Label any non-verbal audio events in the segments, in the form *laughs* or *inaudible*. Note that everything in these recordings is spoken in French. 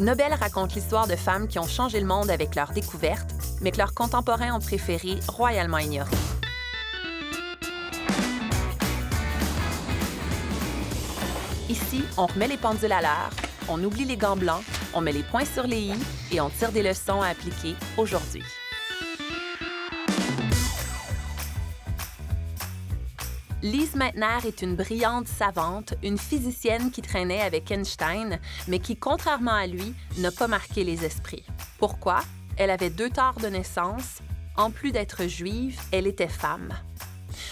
Nobel raconte l'histoire de femmes qui ont changé le monde avec leurs découvertes, mais que leurs contemporains ont préféré royalement ignorer. Ici, on remet les pendules à l'heure, on oublie les gants blancs, on met les points sur les i et on tire des leçons à appliquer aujourd'hui. Lise Meitner est une brillante savante, une physicienne qui traînait avec Einstein, mais qui, contrairement à lui, n'a pas marqué les esprits. Pourquoi? Elle avait deux torts de naissance. En plus d'être juive, elle était femme.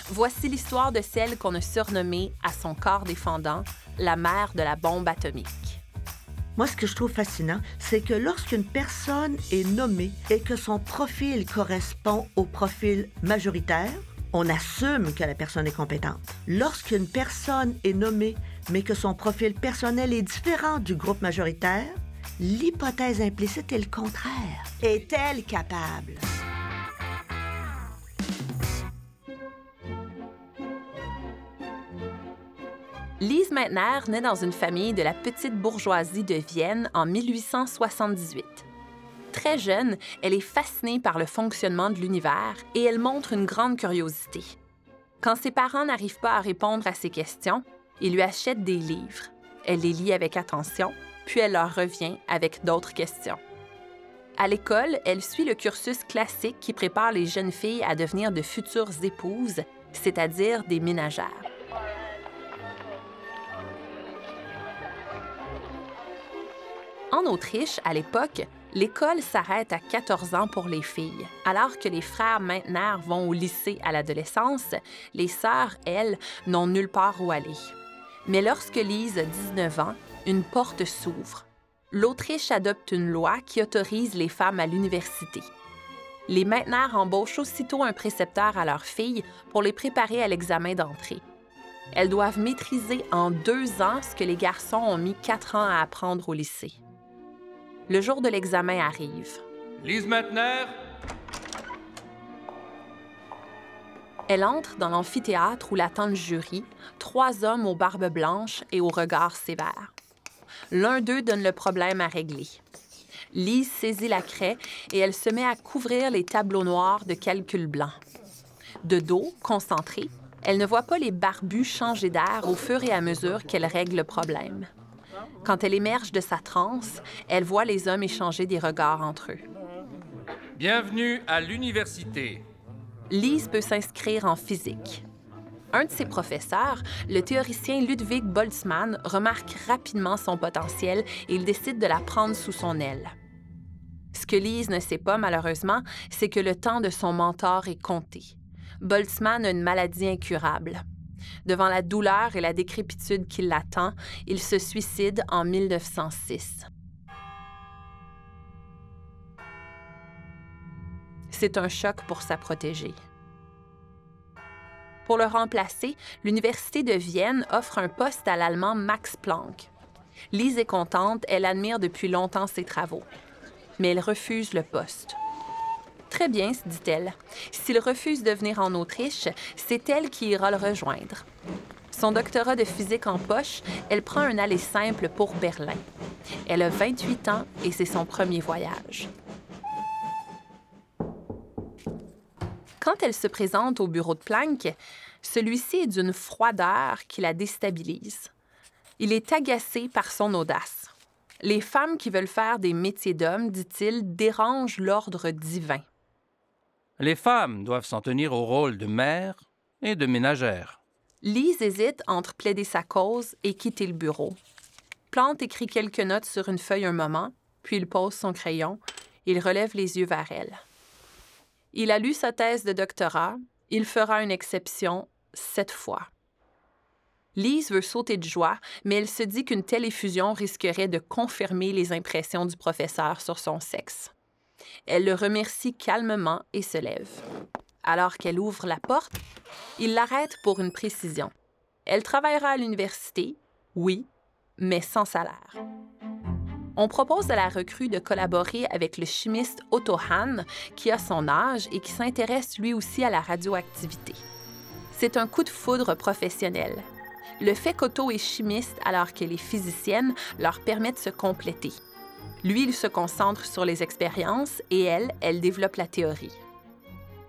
Voici l'histoire de celle qu'on a surnommée, à son corps défendant, la mère de la bombe atomique. Moi, ce que je trouve fascinant, c'est que lorsqu'une personne est nommée et que son profil correspond au profil majoritaire, on assume que la personne est compétente. Lorsqu'une personne est nommée, mais que son profil personnel est différent du groupe majoritaire, l'hypothèse implicite est le contraire. Est-elle capable? Lise Meitner naît dans une famille de la petite bourgeoisie de Vienne en 1878. Très jeune, elle est fascinée par le fonctionnement de l'univers et elle montre une grande curiosité. Quand ses parents n'arrivent pas à répondre à ses questions, ils lui achètent des livres. Elle les lit avec attention, puis elle leur revient avec d'autres questions. À l'école, elle suit le cursus classique qui prépare les jeunes filles à devenir de futures épouses, c'est-à-dire des ménagères. En Autriche, à l'époque, l'école s'arrête à 14 ans pour les filles. Alors que les frères Meitner vont au lycée à l'adolescence, les sœurs, elles, n'ont nulle part où aller. Mais lorsque Lise a 19 ans, une porte s'ouvre. L'Autriche adopte une loi qui autorise les femmes à l'université. Les Meitner embauchent aussitôt un précepteur à leurs filles pour les préparer à l'examen d'entrée. Elles doivent maîtriser en deux ans ce que les garçons ont mis quatre ans à apprendre au lycée. Le jour de l'examen arrive. Lise Meitner, Elle entre dans l'amphithéâtre où l'attend le jury, trois hommes aux barbes blanches et aux regards sévères. L'un d'eux donne le problème à régler. Lise saisit la craie et elle se met à couvrir les tableaux noirs de calculs blancs. De dos, concentrée, elle ne voit pas les barbus changer d'air au fur et à mesure qu'elle règle le problème. Quand elle émerge de sa transe, elle voit les hommes échanger des regards entre eux. bienvenue à l'université. Lise peut s'inscrire en physique. Un de ses professeurs, le théoricien Ludwig Boltzmann, remarque rapidement son potentiel et il décide de la prendre sous son aile. Ce que Lise ne sait pas, malheureusement, c'est que le temps de son mentor est compté. Boltzmann a une maladie incurable. Devant la douleur et la décrépitude qui l'attend, il se suicide en 1906. C'est un choc pour sa protégée. Pour le remplacer, l'Université de Vienne offre un poste à l'allemand Max Planck. Lise est contente, elle admire depuis longtemps ses travaux. Mais elle refuse le poste. Très bien, se dit-elle. S'il refuse de venir en Autriche, c'est elle qui ira le rejoindre. Son doctorat de physique en poche, elle prend un aller simple pour Berlin. Elle a 28 ans et c'est son premier voyage. Quand elle se présente au bureau de Planck, celui-ci est d'une froideur qui la déstabilise. Il est agacé par son audace. Les femmes qui veulent faire des métiers d'hommes, dit-il, dérangent l'ordre divin. Les femmes doivent s'en tenir au rôle de mère et de ménagère. Lise hésite entre plaider sa cause et quitter le bureau. Plante écrit quelques notes sur une feuille un moment, puis il pose son crayon. Il relève les yeux vers elle. Il a lu sa thèse de doctorat. Il fera une exception cette fois. Lise veut sauter de joie, mais elle se dit qu'une telle effusion risquerait de confirmer les impressions du professeur sur son sexe. Elle le remercie calmement et se lève. Alors qu'elle ouvre la porte, il l'arrête pour une précision. Elle travaillera à l'université, oui, mais sans salaire. On propose à la recrue de collaborer avec le chimiste Otto Hahn, qui a son âge et qui s'intéresse lui aussi à la radioactivité. C'est un coup de foudre professionnel. Le fait qu'Otto est chimiste alors qu'elle est physicienne leur permet de se compléter. Lui, il se concentre sur les expériences et elle, elle développe la théorie.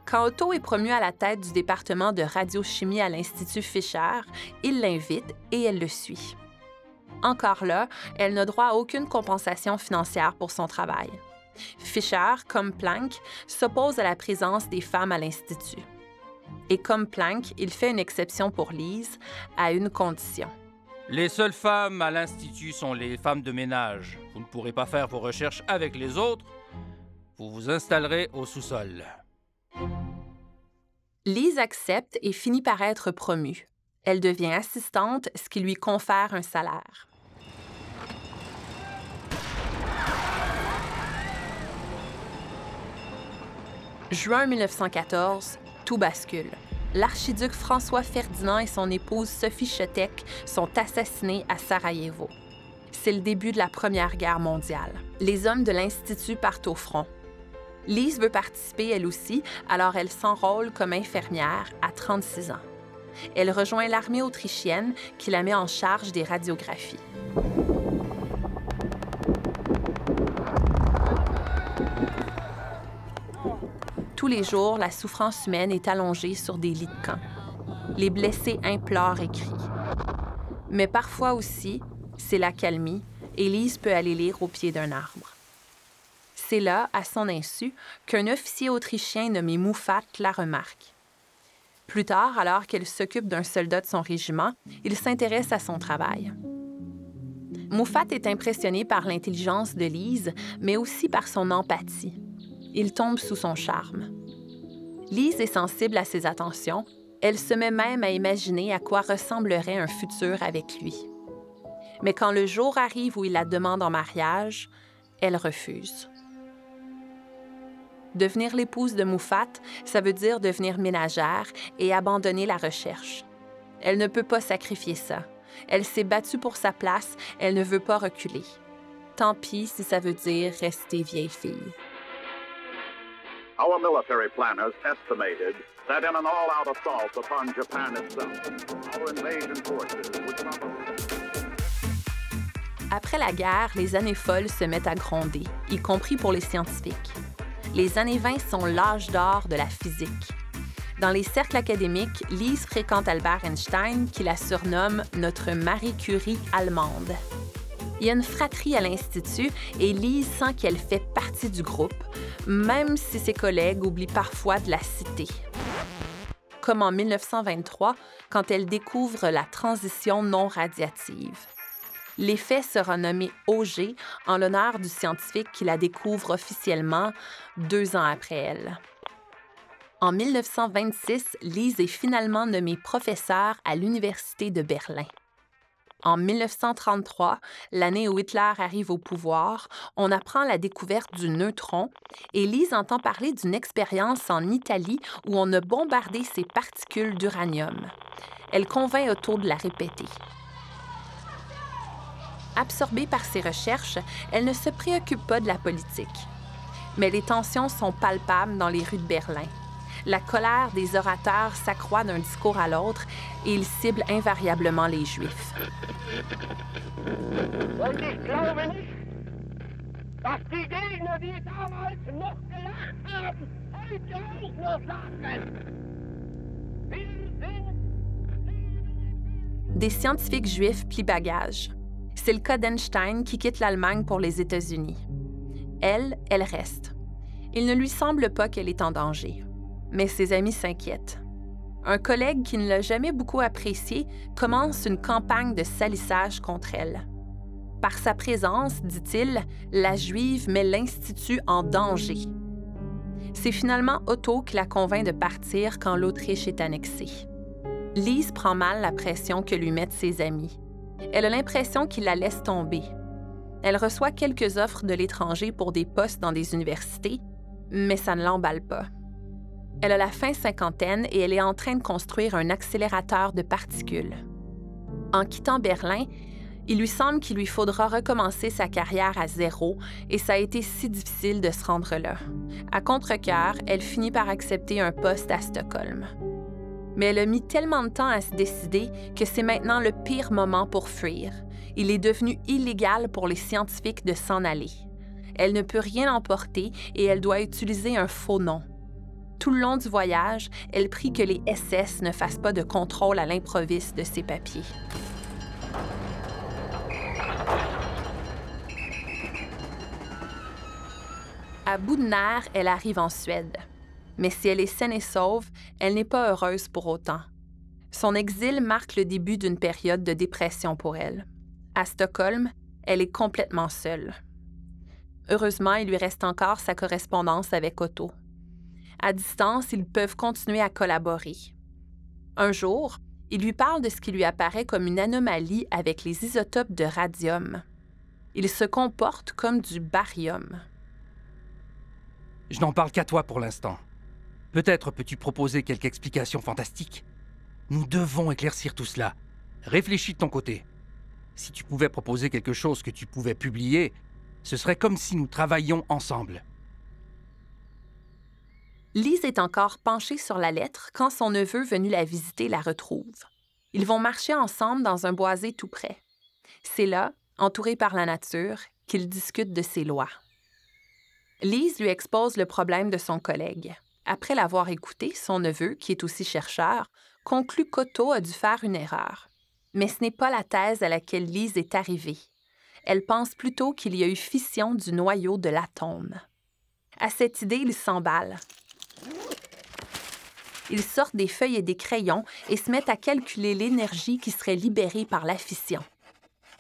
Quand Otto est promu à la tête du département de radiochimie à l'Institut Fisher, il l'invite et elle le suit. Encore là, elle n'a droit à aucune compensation financière pour son travail. Fisher, comme Planck, s'oppose à la présence des femmes à l'Institut. Et comme Planck, il fait une exception pour Lise, à une condition. Les seules femmes à l'Institut sont les femmes de ménage. Vous ne pourrez pas faire vos recherches avec les autres. Vous vous installerez au sous-sol. Lise accepte et finit par être promue. Elle devient assistante, ce qui lui confère un salaire. Juin 1914, tout bascule. L'archiduc François Ferdinand et son épouse Sophie Chotek sont assassinés à Sarajevo. C'est le début de la Première Guerre mondiale. Les hommes de l'Institut partent au front. Lise veut participer elle aussi, alors elle s'enrôle comme infirmière à 36 ans. Elle rejoint l'armée autrichienne qui la met en charge des radiographies. Tous les jours, la souffrance humaine est allongée sur des lits de camp. Les blessés implorent et crient. Mais parfois aussi, c'est la calmie, et Lise peut aller lire au pied d'un arbre. C'est là, à son insu, qu'un officier autrichien nommé Moufat la remarque. Plus tard, alors qu'elle s'occupe d'un soldat de son régiment, il s'intéresse à son travail. Moufat est impressionné par l'intelligence de Lise, mais aussi par son empathie. Il tombe sous son charme. Lise est sensible à ses attentions. Elle se met même à imaginer à quoi ressemblerait un futur avec lui. Mais quand le jour arrive où il la demande en mariage, elle refuse. Devenir l'épouse de Moufat, ça veut dire devenir ménagère et abandonner la recherche. Elle ne peut pas sacrifier ça. Elle s'est battue pour sa place, elle ne veut pas reculer. Tant pis si ça veut dire rester vieille fille. Après la guerre, les années folles se mettent à gronder, y compris pour les scientifiques. Les années 20 sont l'âge d'or de la physique. Dans les cercles académiques, Lise fréquente Albert Einstein, qui la surnomme notre Marie Curie allemande. Il y a une fratrie à l'Institut et Lise sent qu'elle fait partie du groupe, même si ses collègues oublient parfois de la citer. Comme en 1923, quand elle découvre la transition non radiative. L'effet sera nommé Auger en l'honneur du scientifique qui la découvre officiellement deux ans après elle. En 1926, Lise est finalement nommée professeure à l'Université de Berlin. En 1933, l'année où Hitler arrive au pouvoir, on apprend la découverte du neutron et Lise entend parler d'une expérience en Italie où on a bombardé ces particules d'uranium. Elle convainc Otto de la répéter. Absorbée par ses recherches, elle ne se préoccupe pas de la politique. Mais les tensions sont palpables dans les rues de Berlin. La colère des orateurs s'accroît d'un discours à l'autre et ils ciblent invariablement les Juifs. Des scientifiques juifs plient bagage. C'est le cas d'Einstein qui quitte l'Allemagne pour les États-Unis. Elle, elle reste. Il ne lui semble pas qu'elle est en danger. Mais ses amis s'inquiètent. Un collègue qui ne l'a jamais beaucoup appréciée commence une campagne de salissage contre elle. Par sa présence, dit-il, la Juive met l'Institut en danger. C'est finalement Otto qui la convainc de partir quand l'Autriche est annexée. Lise prend mal la pression que lui mettent ses amis. Elle a l'impression qu'il la laisse tomber. Elle reçoit quelques offres de l'étranger pour des postes dans des universités, mais ça ne l'emballe pas. Elle a la fin cinquantaine et elle est en train de construire un accélérateur de particules. En quittant Berlin, il lui semble qu'il lui faudra recommencer sa carrière à zéro et ça a été si difficile de se rendre là. À contre-cœur, elle finit par accepter un poste à Stockholm. Mais elle a mis tellement de temps à se décider que c'est maintenant le pire moment pour fuir. Il est devenu illégal pour les scientifiques de s'en aller. Elle ne peut rien emporter et elle doit utiliser un faux nom. Tout le long du voyage, elle prie que les SS ne fassent pas de contrôle à l'improviste de ses papiers. À bout de nerfs, elle arrive en Suède. Mais si elle est saine et sauve, elle n'est pas heureuse pour autant. Son exil marque le début d'une période de dépression pour elle. À Stockholm, elle est complètement seule. Heureusement, il lui reste encore sa correspondance avec Otto. À distance, ils peuvent continuer à collaborer. Un jour, il lui parle de ce qui lui apparaît comme une anomalie avec les isotopes de radium. Il se comporte comme du barium. Je n'en parle qu'à toi pour l'instant. Peut-être peux-tu proposer quelque explication fantastique Nous devons éclaircir tout cela. Réfléchis de ton côté. Si tu pouvais proposer quelque chose que tu pouvais publier, ce serait comme si nous travaillions ensemble. Lise est encore penchée sur la lettre quand son neveu venu la visiter la retrouve. Ils vont marcher ensemble dans un boisé tout près. C'est là, entouré par la nature, qu'ils discutent de ses lois. Lise lui expose le problème de son collègue. Après l'avoir écouté, son neveu, qui est aussi chercheur, conclut qu'Otto a dû faire une erreur. Mais ce n'est pas la thèse à laquelle Lise est arrivée. Elle pense plutôt qu'il y a eu fission du noyau de l'atome. À cette idée, il s'emballe. Ils sortent des feuilles et des crayons et se mettent à calculer l'énergie qui serait libérée par la fission.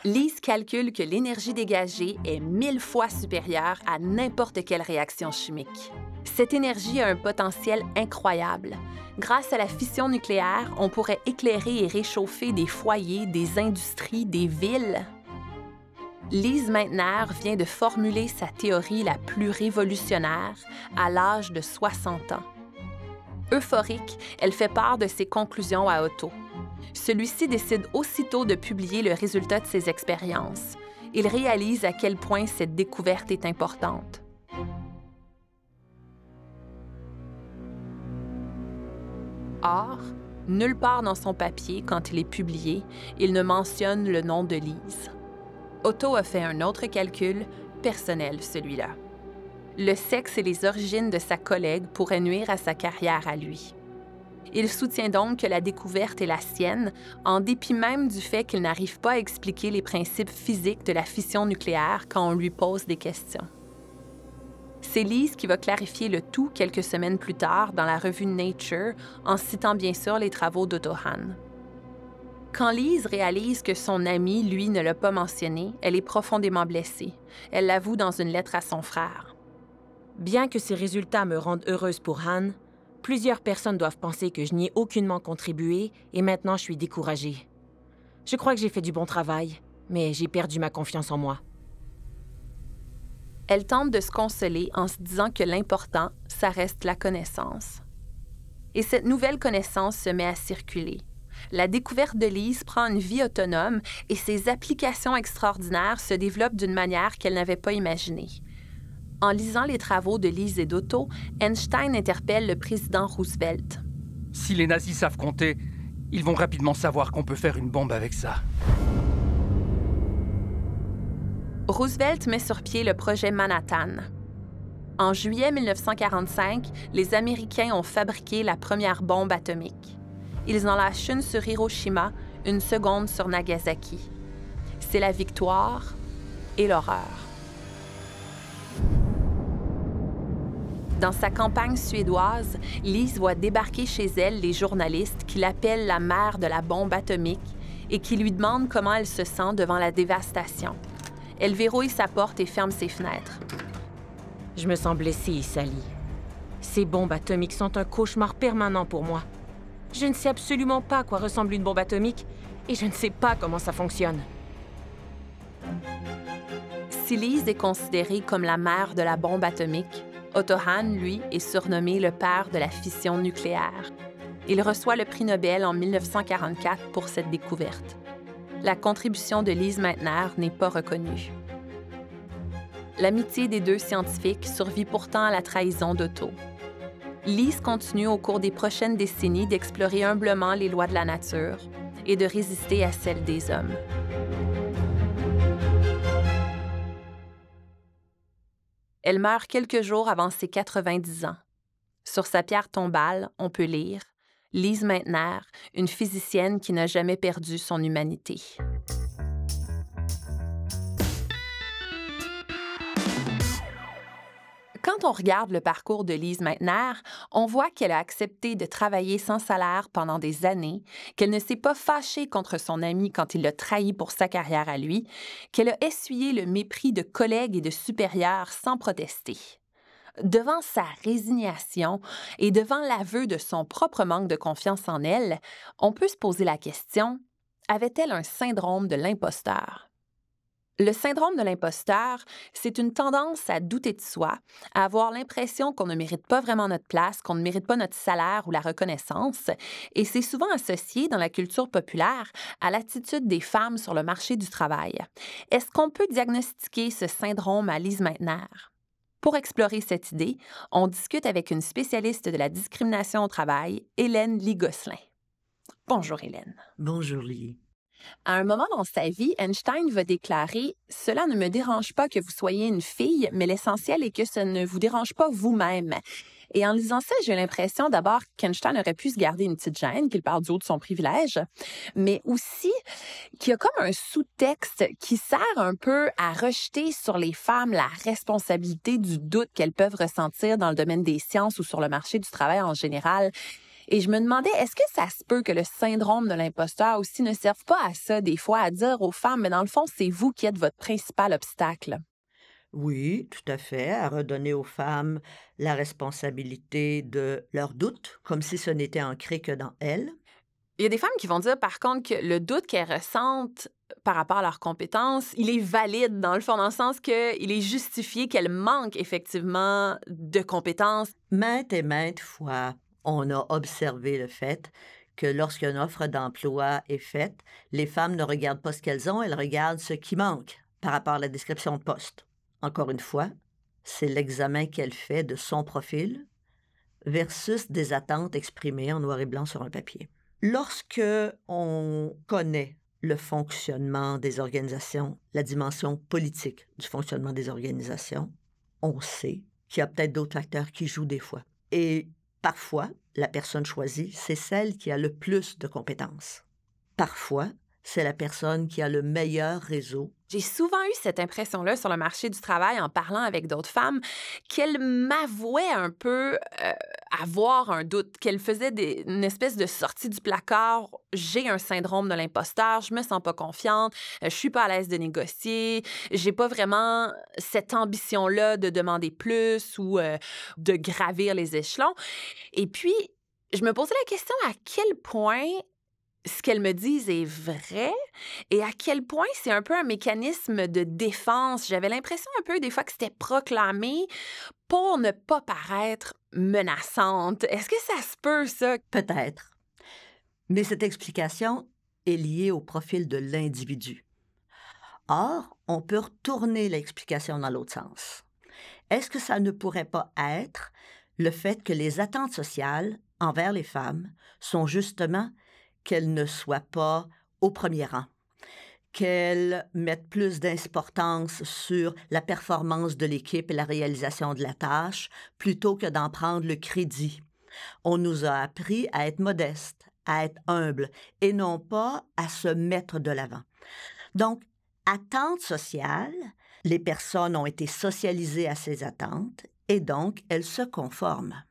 Lise calcule que l'énergie dégagée est mille fois supérieure à n'importe quelle réaction chimique. Cette énergie a un potentiel incroyable. Grâce à la fission nucléaire, on pourrait éclairer et réchauffer des foyers, des industries, des villes. Lise Meitner vient de formuler sa théorie la plus révolutionnaire à l'âge de 60 ans. Euphorique, elle fait part de ses conclusions à Otto. Celui-ci décide aussitôt de publier le résultat de ses expériences. Il réalise à quel point cette découverte est importante. Or, nulle part dans son papier, quand il est publié, il ne mentionne le nom de Lise. Otto a fait un autre calcul, personnel celui-là. Le sexe et les origines de sa collègue pourraient nuire à sa carrière à lui. Il soutient donc que la découverte est la sienne, en dépit même du fait qu'il n'arrive pas à expliquer les principes physiques de la fission nucléaire quand on lui pose des questions. C'est Lise qui va clarifier le tout quelques semaines plus tard dans la revue Nature, en citant bien sûr les travaux d'Otto Hahn. Quand Lise réalise que son ami, lui, ne l'a pas mentionné, elle est profondément blessée. Elle l'avoue dans une lettre à son frère. Bien que ces résultats me rendent heureuse pour Han, plusieurs personnes doivent penser que je n'y ai aucunement contribué et maintenant je suis découragée. Je crois que j'ai fait du bon travail, mais j'ai perdu ma confiance en moi. Elle tente de se consoler en se disant que l'important, ça reste la connaissance. Et cette nouvelle connaissance se met à circuler. La découverte de Lise prend une vie autonome et ses applications extraordinaires se développent d'une manière qu'elle n'avait pas imaginée. En lisant les travaux de Lise et d'Otto, Einstein interpelle le président Roosevelt. Si les nazis savent compter, ils vont rapidement savoir qu'on peut faire une bombe avec ça. Roosevelt met sur pied le projet Manhattan. En juillet 1945, les Américains ont fabriqué la première bombe atomique. Ils en lâchent une sur Hiroshima, une seconde sur Nagasaki. C'est la victoire et l'horreur. Dans sa campagne suédoise, Lise voit débarquer chez elle les journalistes qui l'appellent la mère de la bombe atomique et qui lui demandent comment elle se sent devant la dévastation. Elle verrouille sa porte et ferme ses fenêtres. Je me sens blessée et salie. Ces bombes atomiques sont un cauchemar permanent pour moi. Je ne sais absolument pas à quoi ressemble une bombe atomique et je ne sais pas comment ça fonctionne. Si Lise est considérée comme la mère de la bombe atomique, Otto Hahn, lui, est surnommé le père de la fission nucléaire. Il reçoit le prix Nobel en 1944 pour cette découverte. La contribution de Lise Meitner n'est pas reconnue. L'amitié des deux scientifiques survit pourtant à la trahison d'Otto. Lise continue au cours des prochaines décennies d'explorer humblement les lois de la nature et de résister à celles des hommes. Elle meurt quelques jours avant ses 90 ans. Sur sa pierre tombale, on peut lire Lise Meitner, une physicienne qui n'a jamais perdu son humanité. Quand on regarde le parcours de Lise Meitner, on voit qu'elle a accepté de travailler sans salaire pendant des années, qu'elle ne s'est pas fâchée contre son ami quand il l'a trahi pour sa carrière à lui, qu'elle a essuyé le mépris de collègues et de supérieurs sans protester. Devant sa résignation et devant l'aveu de son propre manque de confiance en elle, on peut se poser la question avait-elle un syndrome de l'imposteur? Le syndrome de l'imposteur, c'est une tendance à douter de soi, à avoir l'impression qu'on ne mérite pas vraiment notre place, qu'on ne mérite pas notre salaire ou la reconnaissance, et c'est souvent associé dans la culture populaire à l'attitude des femmes sur le marché du travail. Est-ce qu'on peut diagnostiquer ce syndrome à Lise Meitner? Pour explorer cette idée, on discute avec une spécialiste de la discrimination au travail, Hélène Ligosselin. Bonjour Hélène. Bonjour Lee. À un moment dans sa vie, Einstein va déclarer Cela ne me dérange pas que vous soyez une fille, mais l'essentiel est que ça ne vous dérange pas vous-même. Et en lisant ça, j'ai l'impression d'abord qu'Einstein aurait pu se garder une petite gêne, qu'il parle du haut de son privilège, mais aussi qu'il y a comme un sous-texte qui sert un peu à rejeter sur les femmes la responsabilité du doute qu'elles peuvent ressentir dans le domaine des sciences ou sur le marché du travail en général. Et je me demandais, est-ce que ça se peut que le syndrome de l'imposteur aussi ne serve pas à ça, des fois, à dire aux femmes, mais dans le fond, c'est vous qui êtes votre principal obstacle? Oui, tout à fait, à redonner aux femmes la responsabilité de leurs doutes, comme si ce n'était ancré que dans elles. Il y a des femmes qui vont dire, par contre, que le doute qu'elles ressentent par rapport à leurs compétences, il est valide dans le fond, dans le sens qu'il est justifié qu'elles manquent effectivement de compétences. Maintes et maintes fois, on a observé le fait que lorsqu'une offre d'emploi est faite, les femmes ne regardent pas ce qu'elles ont, elles regardent ce qui manque par rapport à la description de poste. Encore une fois, c'est l'examen qu'elle fait de son profil versus des attentes exprimées en noir et blanc sur un papier. Lorsque on connaît le fonctionnement des organisations, la dimension politique du fonctionnement des organisations, on sait qu'il y a peut-être d'autres facteurs qui jouent des fois. Et Parfois, la personne choisie, c'est celle qui a le plus de compétences. Parfois, c'est la personne qui a le meilleur réseau. J'ai souvent eu cette impression-là sur le marché du travail en parlant avec d'autres femmes, qu'elles m'avouaient un peu euh, avoir un doute, qu'elles faisaient une espèce de sortie du placard. J'ai un syndrome de l'imposteur, je me sens pas confiante, je suis pas à l'aise de négocier, j'ai pas vraiment cette ambition-là de demander plus ou euh, de gravir les échelons. Et puis, je me posais la question à quel point ce qu'elles me disent est vrai et à quel point c'est un peu un mécanisme de défense. J'avais l'impression un peu des fois que c'était proclamé pour ne pas paraître menaçante. Est-ce que ça se peut, ça? Peut-être. Mais cette explication est liée au profil de l'individu. Or, on peut retourner l'explication dans l'autre sens. Est-ce que ça ne pourrait pas être le fait que les attentes sociales envers les femmes sont justement qu'elle ne soit pas au premier rang, qu'elle mette plus d'importance sur la performance de l'équipe et la réalisation de la tâche plutôt que d'en prendre le crédit. On nous a appris à être modeste, à être humble et non pas à se mettre de l'avant. Donc, attente sociale, les personnes ont été socialisées à ces attentes et donc elles se conforment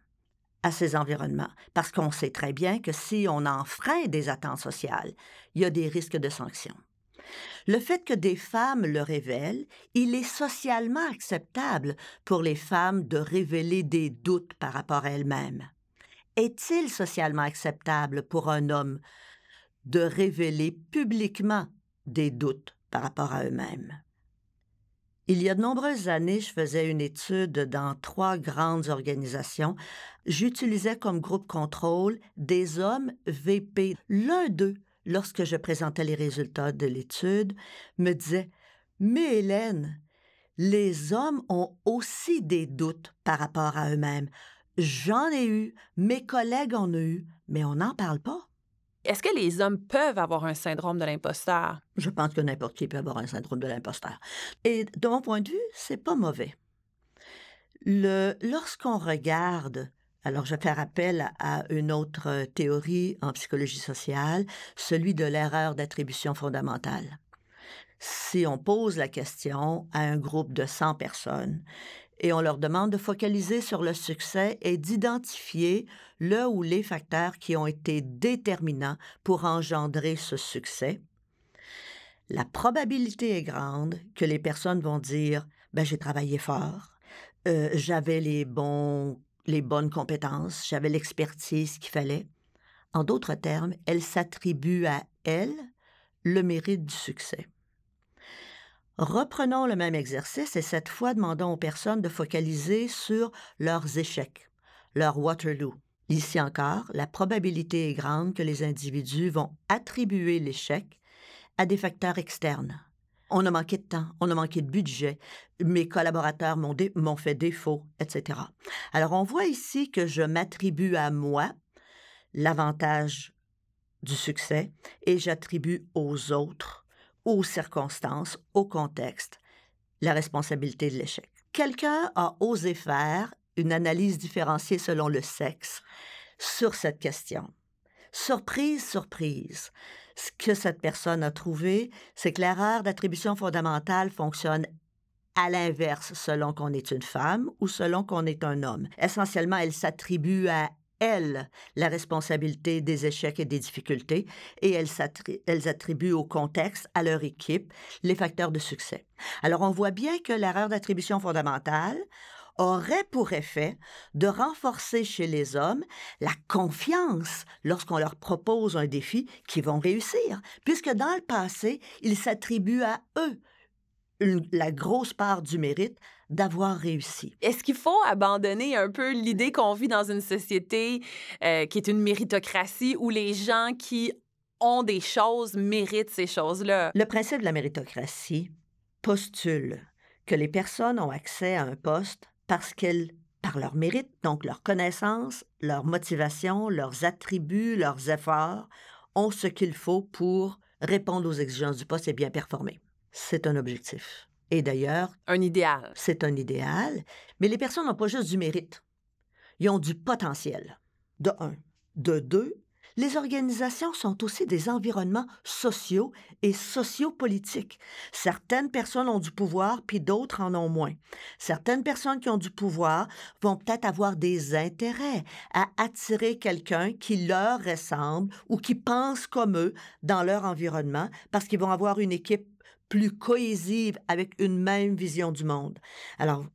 à ces environnements, parce qu'on sait très bien que si on enfreint des attentes sociales, il y a des risques de sanctions. Le fait que des femmes le révèlent, il est socialement acceptable pour les femmes de révéler des doutes par rapport à elles-mêmes. Est-il socialement acceptable pour un homme de révéler publiquement des doutes par rapport à eux-mêmes? Il y a de nombreuses années, je faisais une étude dans trois grandes organisations. J'utilisais comme groupe contrôle des hommes VP. L'un d'eux, lorsque je présentais les résultats de l'étude, me disait Mais Hélène, les hommes ont aussi des doutes par rapport à eux-mêmes. J'en ai eu, mes collègues en ont eu, mais on n'en parle pas. Est-ce que les hommes peuvent avoir un syndrome de l'imposteur? Je pense que n'importe qui peut avoir un syndrome de l'imposteur. Et de mon point de vue, c'est pas mauvais. Lorsqu'on regarde, alors je fais appel à une autre théorie en psychologie sociale, celui de l'erreur d'attribution fondamentale. Si on pose la question à un groupe de 100 personnes et on leur demande de focaliser sur le succès et d'identifier le ou les facteurs qui ont été déterminants pour engendrer ce succès, la probabilité est grande que les personnes vont dire ben, j'ai travaillé fort, euh, j'avais les les bonnes compétences, j'avais l'expertise qu'il fallait. En d'autres termes, elles s'attribuent à elles le mérite du succès. Reprenons le même exercice et cette fois demandons aux personnes de focaliser sur leurs échecs, leur Waterloo. Ici encore, la probabilité est grande que les individus vont attribuer l'échec à des facteurs externes. On a manqué de temps, on a manqué de budget, mes collaborateurs m'ont fait défaut, etc. Alors on voit ici que je m'attribue à moi l'avantage du succès et j'attribue aux autres aux circonstances, au contexte, la responsabilité de l'échec. Quelqu'un a osé faire une analyse différenciée selon le sexe sur cette question. Surprise, surprise. Ce que cette personne a trouvé, c'est que l'erreur d'attribution fondamentale fonctionne à l'inverse selon qu'on est une femme ou selon qu'on est un homme. Essentiellement, elle s'attribue à elles, la responsabilité des échecs et des difficultés et elles, attribuent au contexte, à leur équipe, les facteurs de succès. Alors on voit bien que l'erreur d'attribution fondamentale aurait pour effet de renforcer chez les hommes la confiance lorsqu'on leur propose un défi qu'ils vont réussir, puisque dans le passé, ils s'attribuent à eux la grosse part du mérite d'avoir réussi. Est-ce qu'il faut abandonner un peu l'idée qu'on vit dans une société euh, qui est une méritocratie où les gens qui ont des choses méritent ces choses-là? Le principe de la méritocratie postule que les personnes ont accès à un poste parce qu'elles, par leur mérite, donc leur connaissance, leur motivation, leurs attributs, leurs efforts, ont ce qu'il faut pour répondre aux exigences du poste et bien performer. C'est un objectif. Et d'ailleurs... Un idéal. C'est un idéal, mais les personnes n'ont pas juste du mérite. Ils ont du potentiel. De un. De deux, les organisations sont aussi des environnements sociaux et sociopolitiques. Certaines personnes ont du pouvoir, puis d'autres en ont moins. Certaines personnes qui ont du pouvoir vont peut-être avoir des intérêts à attirer quelqu'un qui leur ressemble ou qui pense comme eux dans leur environnement parce qu'ils vont avoir une équipe plus cohésive avec une même vision du monde. Alors,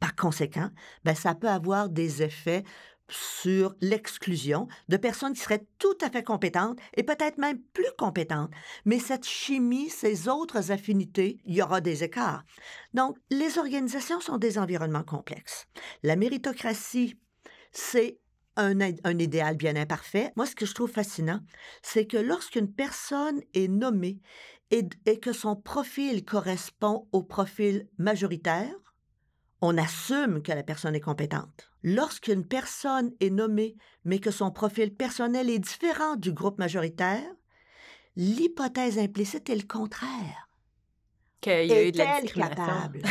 par conséquent, ben, ça peut avoir des effets sur l'exclusion de personnes qui seraient tout à fait compétentes et peut-être même plus compétentes. Mais cette chimie, ces autres affinités, il y aura des écarts. Donc, les organisations sont des environnements complexes. La méritocratie, c'est un, un, idéal bien imparfait. Moi, ce que je trouve fascinant, c'est que lorsqu'une personne est nommée et, et, que son profil correspond au profil majoritaire, on assume que la personne est compétente. Lorsqu'une personne est nommée, mais que son profil personnel est différent du groupe majoritaire, l'hypothèse implicite est le contraire. Qu'il y a eu de la capable?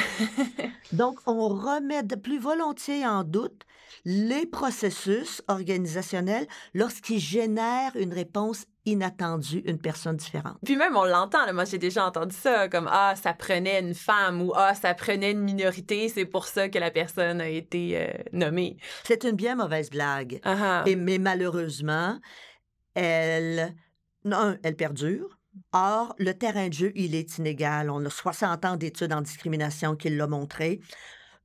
*laughs* Donc, on remet de plus volontiers en doute les processus organisationnels lorsqu'ils génèrent une réponse inattendue, une personne différente. Puis même, on l'entend, moi j'ai déjà entendu ça, comme Ah, ça prenait une femme ou Ah, ça prenait une minorité, c'est pour ça que la personne a été euh, nommée. C'est une bien mauvaise blague. Et, mais malheureusement, elle, non, elle perdure. Or, le terrain de jeu, il est inégal. On a 60 ans d'études en discrimination qui l'ont montré.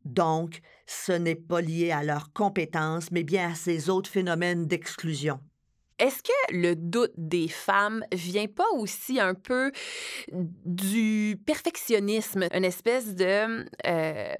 Donc, ce n'est pas lié à leurs compétences, mais bien à ces autres phénomènes d'exclusion. Est-ce que le doute des femmes vient pas aussi un peu du perfectionnisme, une espèce de euh,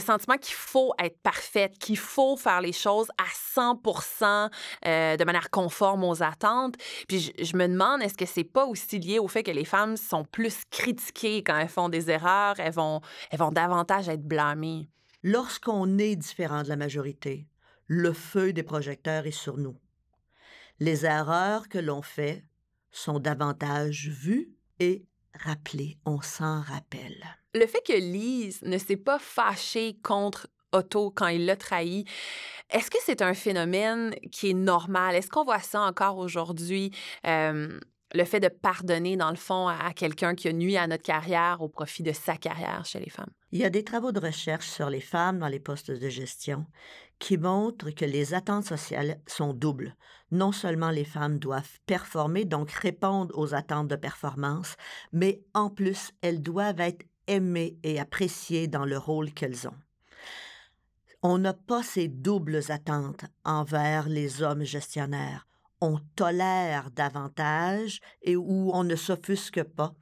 sentiment qu'il faut être parfaite, qu'il faut faire les choses à 100% euh, de manière conforme aux attentes? Puis je, me demande, est-ce que c'est pas aussi lié au fait que les femmes sont plus critiquées quand elles font des erreurs, elles vont, elles vont davantage être blâmées? Lorsqu'on est différent de la majorité, le feu des projecteurs est sur nous les erreurs que l'on fait sont davantage vues et rappelées. On s'en rappelle. Le fait que Lise ne s'est pas fâchée contre Otto quand il l'a trahi, est-ce que c'est un phénomène qui est normal? Est-ce qu'on voit ça encore aujourd'hui? Euh, le fait de pardonner, dans le fond, à, quelqu'un qui a nuit à notre carrière au profit de sa carrière chez les femmes? Il y a des travaux de recherche sur les femmes dans les postes de gestion qui montrent que les attentes sociales sont doubles. Non seulement les femmes doivent performer, donc répondre aux attentes de performance, mais en plus, elles doivent être aimées et appréciées dans le rôle qu'elles ont. On n'a pas ces doubles attentes envers les hommes gestionnaires. On tolère davantage et où on ne s'offusque pas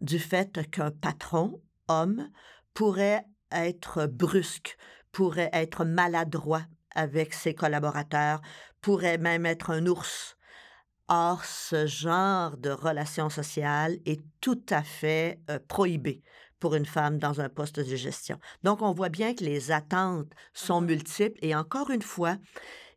du fait qu'un patron, homme, pourrait être brusque, pourrait être maladroit avec ses collaborateurs, pourrait même être un ours. Or, ce genre de relation sociale est tout à fait euh, prohibé pour une femme dans un poste de gestion. Donc, on voit bien que les attentes sont multiples et encore une fois,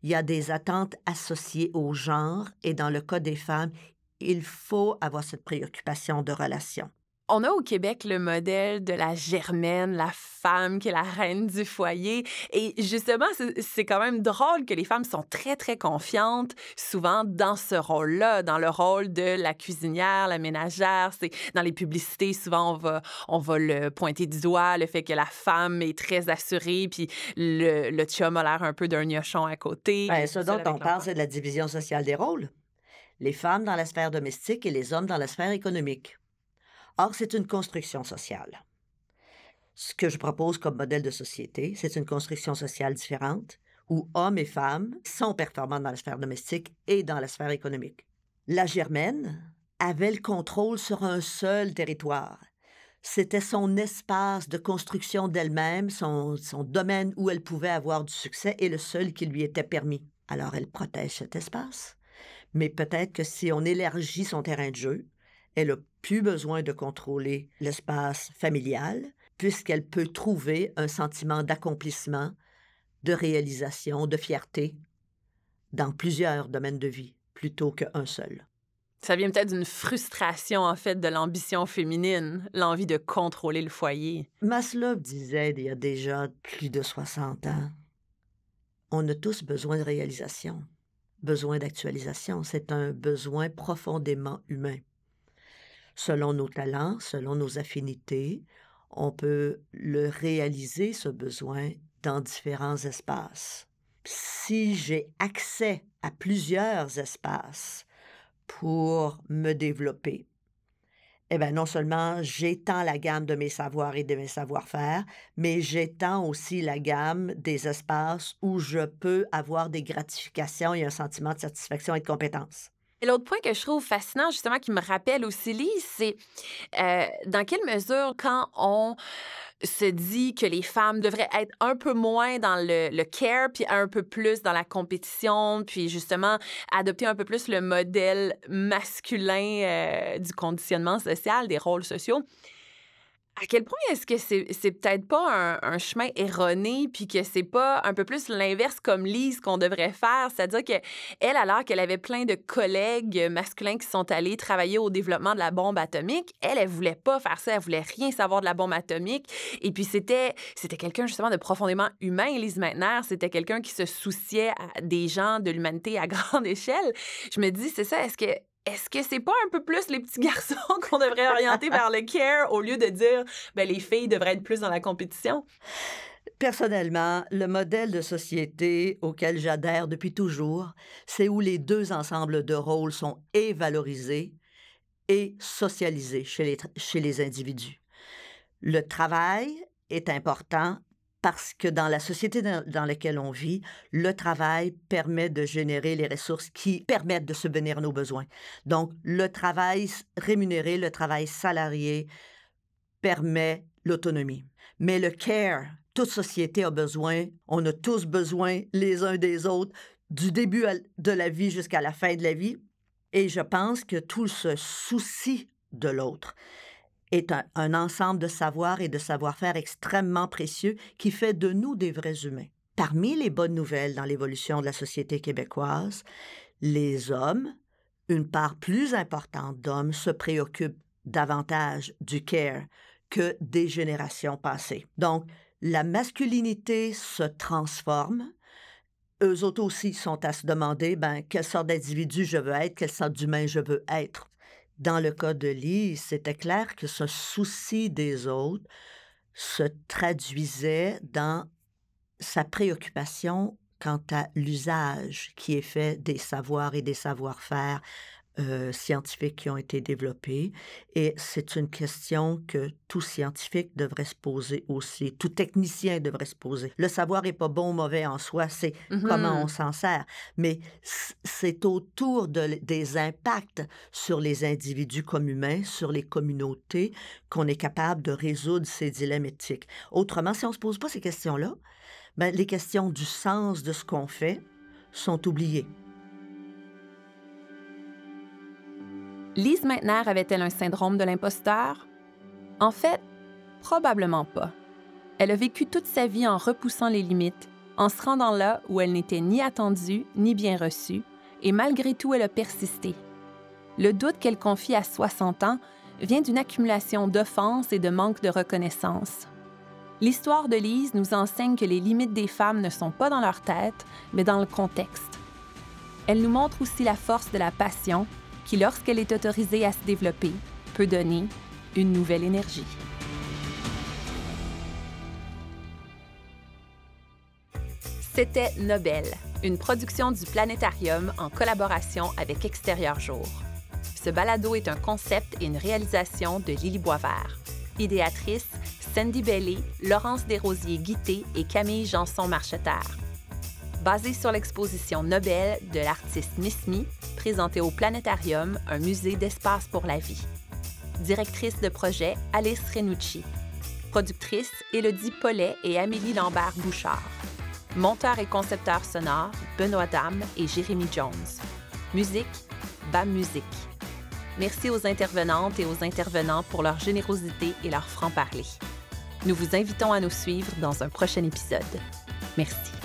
il y a des attentes associées au genre et dans le cas des femmes, il faut avoir cette préoccupation de relation. On a au Québec le modèle de la germaine, la femme qui est la reine du foyer. Et justement, c'est quand même drôle que les femmes sont très, très confiantes, souvent dans ce rôle-là, dans le rôle de la cuisinière, la ménagère. C'est dans les publicités, souvent, on va, on va le pointer du doigt, le fait que la femme est très assurée, puis le, le chum a l'air un peu d'un gnochon à côté. Bien, ce dont on parle, c'est de la division sociale des rôles. Les femmes dans la sphère domestique et les hommes dans la sphère économique. Or, c'est une construction sociale. Ce que je propose comme modèle de société, c'est une construction sociale différente où hommes et femmes sont performants dans la sphère domestique et dans la sphère économique. La Germaine avait le contrôle sur un seul territoire. C'était son espace de construction d'elle-même, son, son domaine où elle pouvait avoir du succès et le seul qui lui était permis. Alors elle protège cet espace. Mais peut-être que si on élargit son terrain de jeu, elle n'a plus besoin de contrôler l'espace familial puisqu'elle peut trouver un sentiment d'accomplissement, de réalisation, de fierté dans plusieurs domaines de vie plutôt qu'un seul. Ça vient peut-être d'une frustration, en fait, de l'ambition féminine, l'envie de contrôler le foyer. Maslow disait il y a déjà plus de 60 ans, on a tous besoin de réalisation, besoin d'actualisation. C'est un besoin profondément humain selon nos talents, selon nos affinités, on peut le réaliser, ce besoin, dans différents espaces. Si j'ai accès à plusieurs espaces pour me développer, eh bien, non seulement j'étends la gamme de mes savoirs et de mes savoir-faire, mais j'étends aussi la gamme des espaces où je peux avoir des gratifications et un sentiment de satisfaction et de compétence. Et l'autre point que je trouve fascinant, justement, qui me rappelle aussi Lise, c'est euh, dans quelle mesure, quand on se dit que les femmes devraient être un peu moins dans le, care, puis un peu plus dans la compétition, puis justement adopter un peu plus le modèle masculin euh, du conditionnement social, des rôles sociaux à quel point est-ce que c'est, c'est peut-être pas un, chemin erroné, puis que c'est pas un peu plus l'inverse comme Lise qu'on devrait faire? C'est-à-dire qu'elle, alors qu'elle avait plein de collègues masculins qui sont allés travailler au développement de la bombe atomique, elle, elle voulait pas faire ça, elle voulait rien savoir de la bombe atomique. Et puis c'était, c'était quelqu'un justement de profondément humain, Lise Meitner. C'était quelqu'un qui se souciait des gens, de l'humanité à *laughs* grande échelle. Je me dis, c'est ça, est-ce que est-ce que c'est pas un peu plus les petits *laughs* garçons qu'on devrait orienter vers le care au lieu de dire ben, les filles devraient être plus dans la compétition? Personnellement, le modèle de société auquel j'adhère depuis toujours, c'est où les deux ensembles de rôles sont et valorisés et socialisés chez les, chez les individus. Le travail est important parce que dans la société dans, laquelle on vit, le travail permet de générer les ressources qui permettent de subvenir à nos besoins. Donc, le travail rémunéré, le travail salarié permet l'autonomie. Mais le care, toute société a besoin, on a tous besoin les uns des autres, du début de la vie jusqu'à la fin de la vie. Et je pense que tout ce souci de l'autre est un, ensemble de savoirs et de savoir-faire extrêmement précieux qui fait de nous des vrais humains. Parmi les bonnes nouvelles dans l'évolution de la société québécoise, les hommes, une part plus importante d'hommes se préoccupent davantage du care que des générations passées. Donc, la masculinité se transforme. Eux autres aussi sont à se demander, ben, quelle sorte d'individu je veux être, quelle sorte d'humain je veux être. Dans le cas de Lise, c'était clair que ce souci des autres se traduisait dans sa préoccupation quant à l'usage qui est fait des savoirs et des savoir-faire euh, scientifiques qui ont été développés. Et c'est une question que tout scientifique devrait se poser aussi, tout technicien devrait se poser. Le savoir n'est pas bon ou mauvais en soi, c'est comment on s'en sert. Mais c'est autour de- des impacts sur les individus comme humains, sur les communautés, qu'on est capable de résoudre ces dilemmes éthiques. Autrement, si on ne se pose pas ces questions-là, ben, les questions du sens de ce qu'on fait sont oubliées. Lise Meitner avait-elle un syndrome de l'imposteur? En fait, probablement pas. Elle a vécu toute sa vie en repoussant les limites, en se rendant là où elle n'était ni attendue ni bien reçue, et malgré tout, elle a persisté. Le doute qu'elle confie à 60 ans vient d'une accumulation d'offenses et de manque de reconnaissance. L'histoire de Lise nous enseigne que les limites des femmes ne sont pas dans leur tête, mais dans le contexte. Elle nous montre aussi la force de la passion qui, lorsqu'elle est autorisée à se développer, peut donner une nouvelle énergie. C'était Nobel, une production du Planétarium en collaboration avec Extérieur Jour. Ce balado est un concept et une réalisation de Lily Boisvert. Idéatrice, Sandy Bellé, Laurence Desrosiers-Guité et Camille Janson-Marcheterre. Basé sur l'exposition Nobel de l'artiste Miss Me, présentée au Planétarium, un musée d'espace pour la vie. Directrice de projet, Alice Renucci. Productrice, Élodie Paulet et Amélie Lambert-Bouchard. Monteur et concepteur sonore, Benoît Dame et Jérémy Jones. Musique, BAM Musique. Merci aux intervenantes et aux intervenants pour leur générosité et leur franc-parler. Nous vous invitons à nous suivre dans un prochain épisode. Merci.